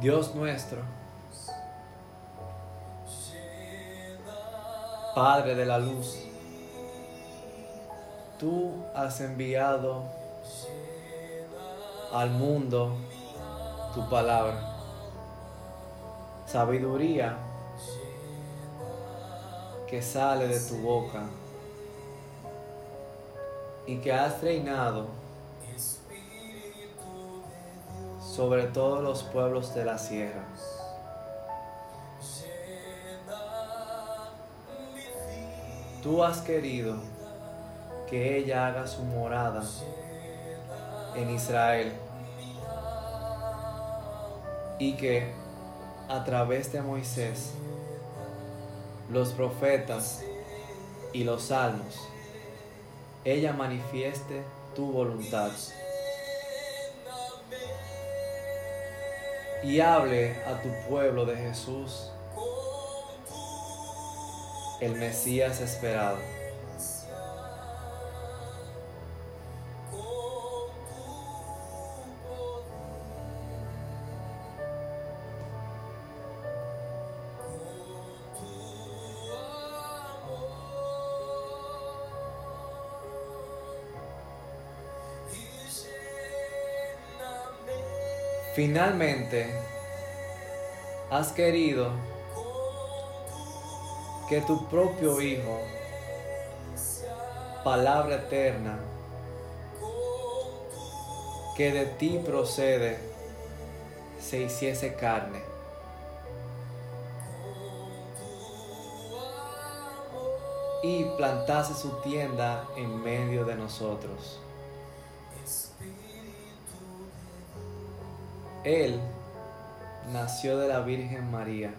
Dios nuestro, Padre de la luz, tú has enviado al mundo tu palabra, sabiduría que sale de tu boca y que has reinado sobre todos los pueblos de la sierra. Tú has querido que ella haga su morada en Israel y que a través de Moisés, los profetas y los salmos, ella manifieste tu voluntad. Y hable a tu pueblo de Jesús, el Mesías esperado. Finalmente, has querido que tu propio Hijo, palabra eterna, que de ti procede, se hiciese carne. Y plantase su tienda en medio de nosotros. Él nació de la Virgen María.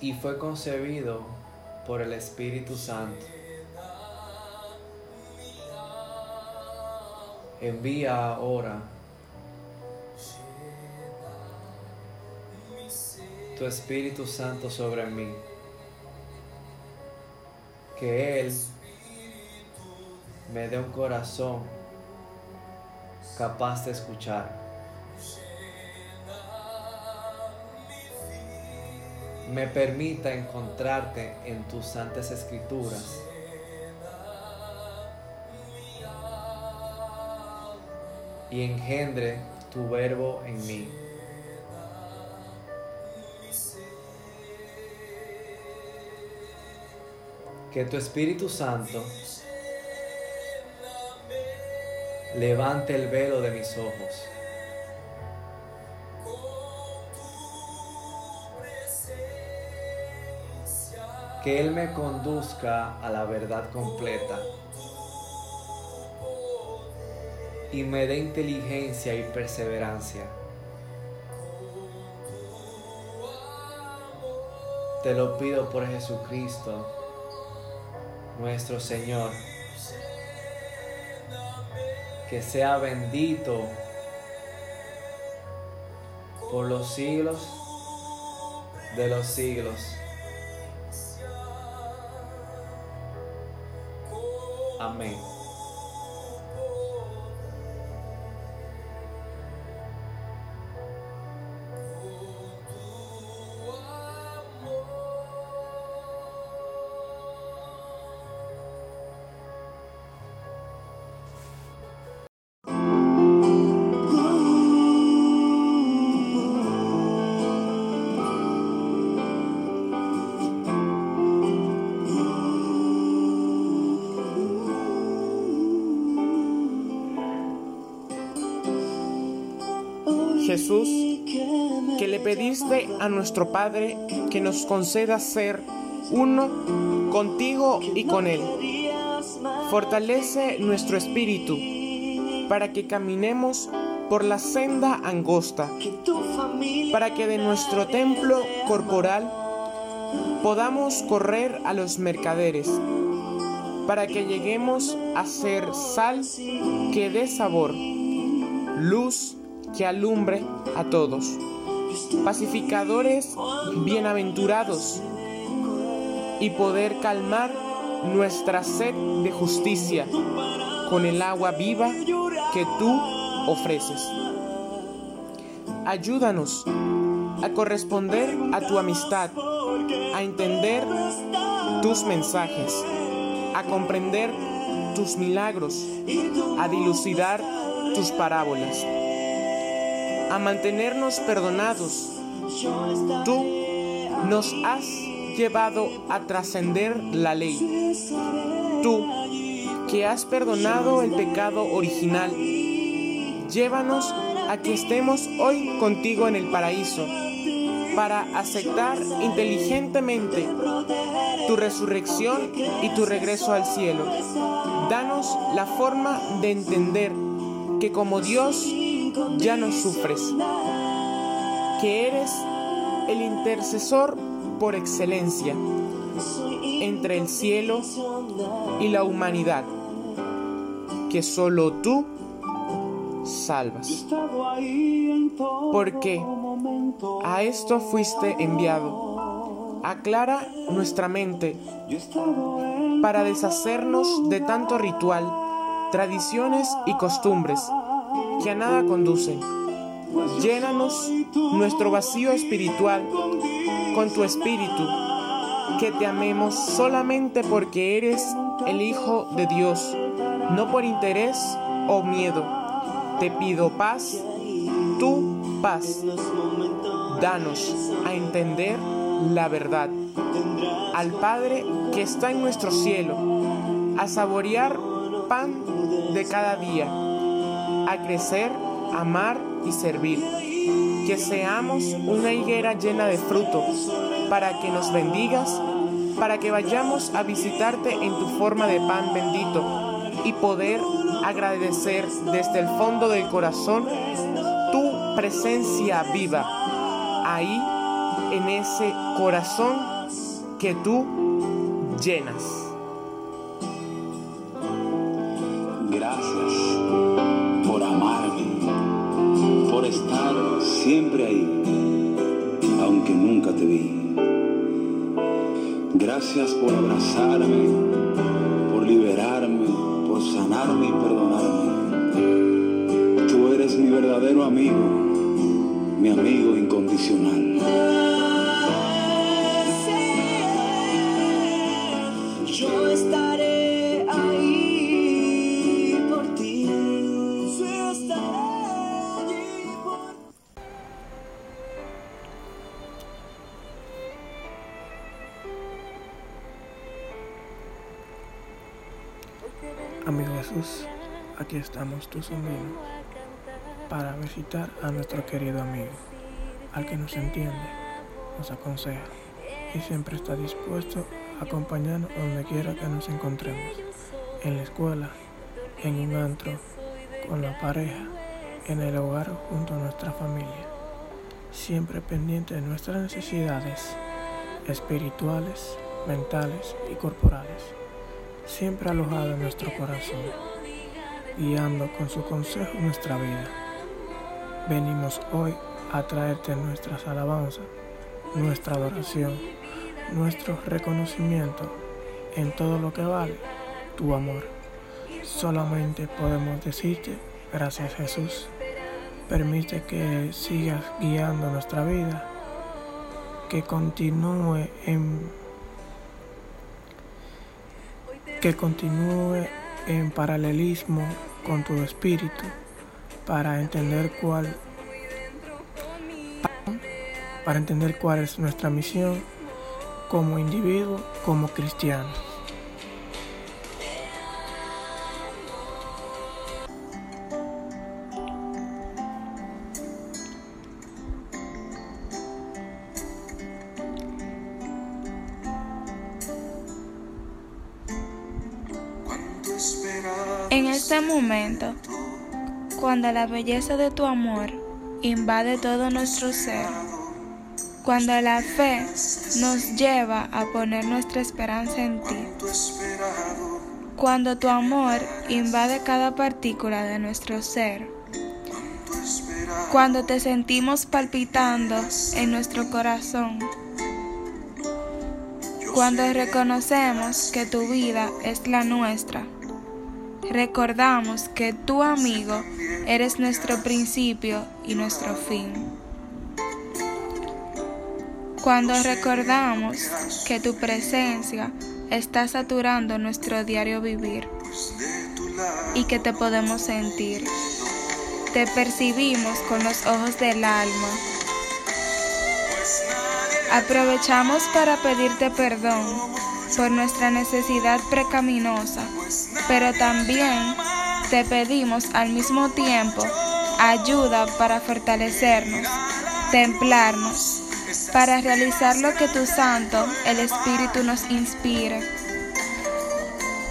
Y fue concebido por el Espíritu Santo. Envía ahora tu Espíritu Santo sobre mí. Que Él me dé un corazón capaz de escuchar. Me permita encontrarte en tus santas escrituras. Y engendre tu verbo en mí. Que tu Espíritu Santo levante el velo de mis ojos. Que Él me conduzca a la verdad completa y me dé inteligencia y perseverancia. Te lo pido por Jesucristo, nuestro Señor que sea bendito por los siglos de los siglos. Amén. Jesús, que le pediste a nuestro Padre que nos conceda ser uno contigo y con Él. Fortalece nuestro espíritu para que caminemos por la senda angosta, para que de nuestro templo corporal podamos correr a los mercaderes, para que lleguemos a ser sal que dé sabor, luz que alumbre a todos. Pacificadores bienaventurados y poder calmar nuestra sed de justicia con el agua viva que tú ofreces. Ayúdanos a corresponder a tu amistad, a entender tus mensajes, a comprender tus milagros, a dilucidar tus parábolas, a mantenernos perdonados. Tú nos has llevado a trascender la ley. Tú, que has perdonado el pecado original, llévanos a que estemos hoy contigo en el paraíso para aceptar inteligentemente tu resurrección y tu regreso al cielo. Danos la forma de entender que como Dios ya no sufres, que eres el intercesor por excelencia entre el cielo y la humanidad, que solo tú salvas. Porque a esto fuiste enviado. Aclara nuestra mente para deshacernos de tanto ritual, tradiciones y costumbres que a nada conducen. Llénanos nuestro vacío espiritual con tu espíritu, que te amemos solamente porque eres el Hijo de Dios, no por interés o miedo. Te pido paz, tu paz. Danos a entender la verdad. Al Padre que está en nuestro cielo, a saborear pan de cada día, a crecer, amar y servir. Que seamos una higuera llena de fruto, para que nos bendigas, para que vayamos a visitarte en tu forma de pan bendito y poder agradecer desde el fondo del corazón tu presencia viva, ahí en ese corazón que tú llenas. Gracias por abrazarme, por liberarme, por sanarme y perdonarme. Tú eres mi verdadero amigo, mi amigo incondicional. Estamos tus amigos para visitar a nuestro querido amigo, al que nos entiende, nos aconseja y siempre está dispuesto a acompañarnos donde quiera que nos encontremos, en la escuela, en un antro, con la pareja, en el hogar junto a nuestra familia, siempre pendiente de nuestras necesidades espirituales, mentales y corporales. Siempre alojado en nuestro corazón, guiando con su consejo nuestra vida. Venimos hoy a traerte nuestras alabanzas, nuestra adoración, nuestro reconocimiento en todo lo que vale tu amor. Solamente podemos decirte, gracias Jesús, permite que sigas guiando nuestra vida, que continúe en que continúe en paralelismo con tu espíritu para entender cuál para entender cuál es nuestra misión como individuo, como cristiano. En este momento, cuando la belleza de tu amor invade todo nuestro ser, cuando la fe nos lleva a poner nuestra esperanza en ti, cuando tu amor invade cada partícula de nuestro ser, cuando te sentimos palpitando en nuestro corazón, cuando reconocemos que tu vida es la nuestra, recordamos que tu amigo eres nuestro principio y nuestro fin. Cuando recordamos que tu presencia está saturando nuestro diario vivir y que te podemos sentir, te percibimos con los ojos del alma. Aprovechamos para pedirte perdón por nuestra necesidad precaminosa, pero también te pedimos al mismo tiempo ayuda para fortalecernos, templarnos, para realizar lo que tu Santo, el Espíritu, nos inspire.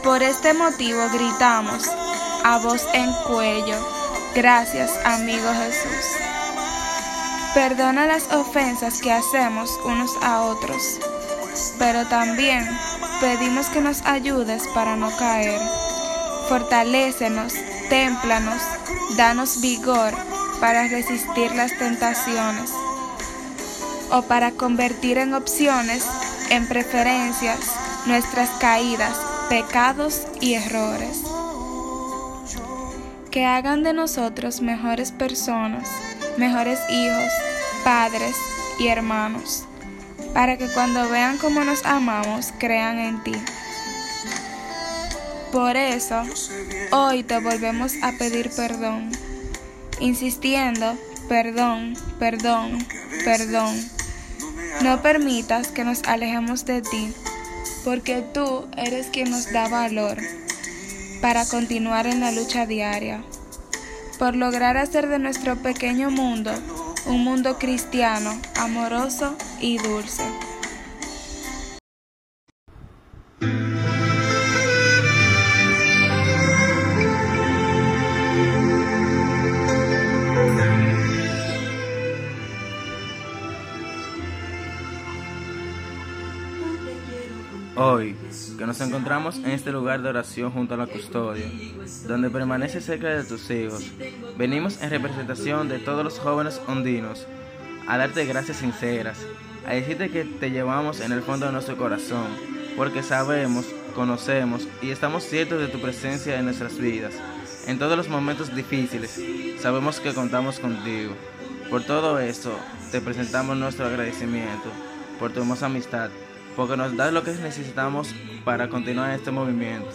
Por este motivo gritamos a voz en cuello, gracias amigo Jesús. Perdona las ofensas que hacemos unos a otros, pero también pedimos que nos ayudes para no caer. Fortalécenos, témplanos, danos vigor para resistir las tentaciones o para convertir en opciones, en preferencias, nuestras caídas, pecados y errores. Que hagan de nosotros mejores personas, mejores hijos, padres y hermanos, para que cuando vean cómo nos amamos, crean en ti. Por eso, hoy te volvemos a pedir perdón, insistiendo, perdón, perdón, perdón no permitas que nos alejemos de ti, porque tú eres quien nos da valor para continuar en la lucha diaria, por lograr hacer de nuestro pequeño mundo un mundo cristiano, amoroso y dulce. Hoy, que nos encontramos en este lugar de oración junto a la custodia, donde permanece cerca de tus hijos, venimos en representación de todos los jóvenes ondinos a darte gracias sinceras, a decirte que te llevamos en el fondo de nuestro corazón, porque sabemos, conocemos y estamos ciertos de tu presencia en nuestras vidas. En todos los momentos difíciles, sabemos que contamos contigo. Por todo esto, te presentamos nuestro agradecimiento por tu hermosa amistad porque nos da lo que necesitamos para continuar este movimiento.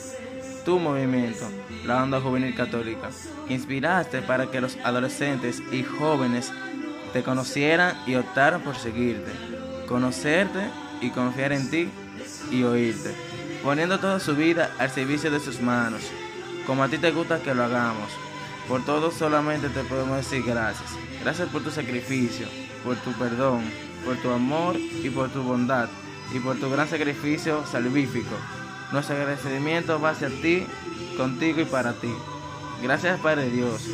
Tu movimiento, la Onda Juvenil Católica, inspiraste para que los adolescentes y jóvenes te conocieran y optaran por seguirte, conocerte y confiar en ti y oírte, poniendo toda su vida al servicio de sus manos, como a ti te gusta que lo hagamos. Por todo solamente te podemos decir gracias. Gracias por tu sacrificio, por tu perdón, por tu amor y por tu bondad y por tu gran sacrificio salvífico. Nuestro agradecimiento va hacia ti, contigo y para ti. Gracias Padre Dios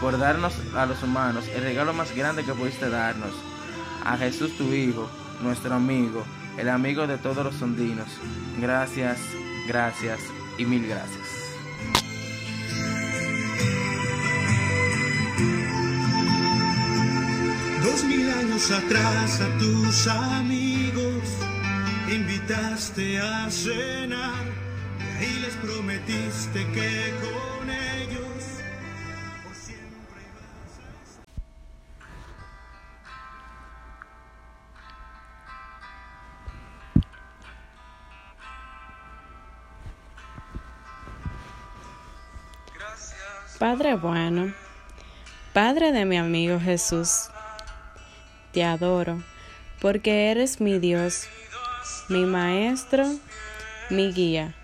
por darnos a los humanos el regalo más grande que pudiste darnos. A Jesús tu Hijo, nuestro amigo, el amigo de todos los sondinos. Gracias, gracias y mil gracias. Dos mil años atrás a tus amigos invitaste a cenar y les prometiste que con ellos Padre bueno, Padre de mi amigo Jesús, te adoro porque eres mi Dios, mi Maestro, mi guía,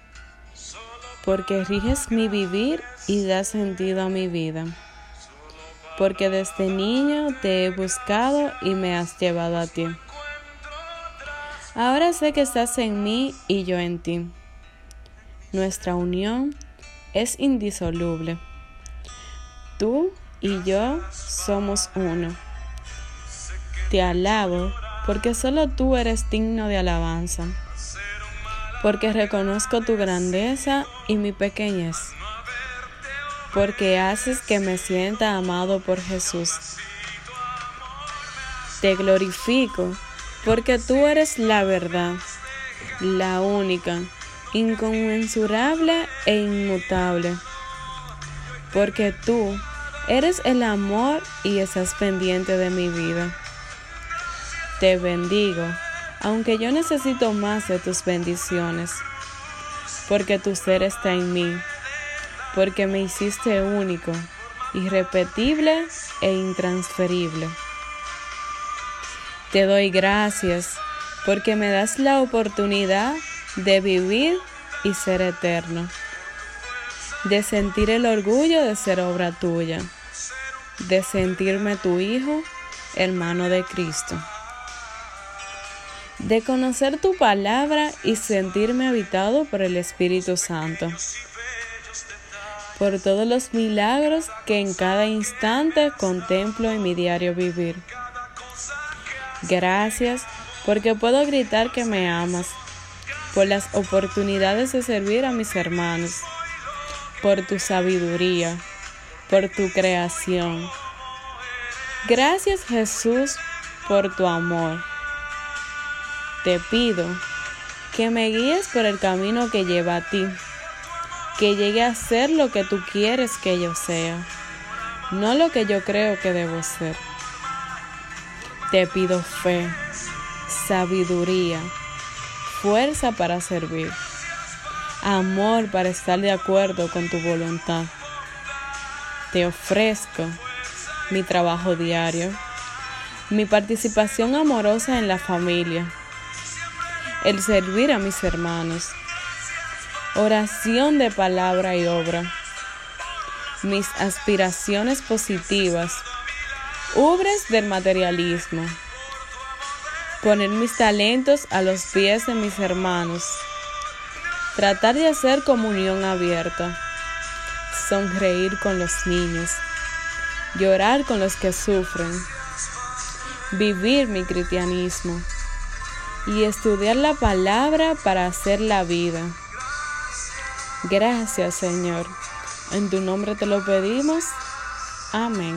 porque riges mi vivir y das sentido a mi vida, porque desde niño te he buscado y me has llevado a ti. Ahora sé que estás en mí y yo en ti. Nuestra unión es indisoluble. Tú y yo somos uno. Te alabo porque solo tú eres digno de alabanza, porque reconozco tu grandeza y mi pequeñez, porque haces que me sienta amado por Jesús. Te glorifico porque tú eres la verdad, la única, inconmensurable e inmutable, porque tú eres el amor y estás pendiente de mi vida. Te bendigo, aunque yo necesito más de tus bendiciones, porque tu ser está en mí, porque me hiciste único, irrepetible e intransferible. Te doy gracias porque me das la oportunidad de vivir y ser eterno, de sentir el orgullo de ser obra tuya, de sentirme tu hijo, hermano de Cristo, de conocer tu palabra y sentirme habitado por el Espíritu Santo, por todos los milagros que en cada instante contemplo en mi diario vivir. Gracias porque puedo gritar que me amas por las oportunidades de servir a mis hermanos, por tu sabiduría, por tu creación. Gracias Jesús por tu amor. Te pido que me guíes por el camino que lleva a ti, que llegue a ser lo que tú quieres que yo sea, no lo que yo creo que debo ser. Te pido fe, sabiduría, fuerza para servir, amor para estar de acuerdo con tu voluntad. Te ofrezco mi trabajo diario, mi participación amorosa en la familia, el servir a mis hermanos, oración de palabra y obra, mis aspiraciones positivas, ubres del materialismo poner mis talentos a los pies de mis hermanos, tratar de hacer comunión abierta, sonreír con los niños, llorar con los que sufren, vivir mi cristianismo y estudiar la palabra para hacer la vida. Gracias Señor, en tu nombre te lo pedimos. Amén.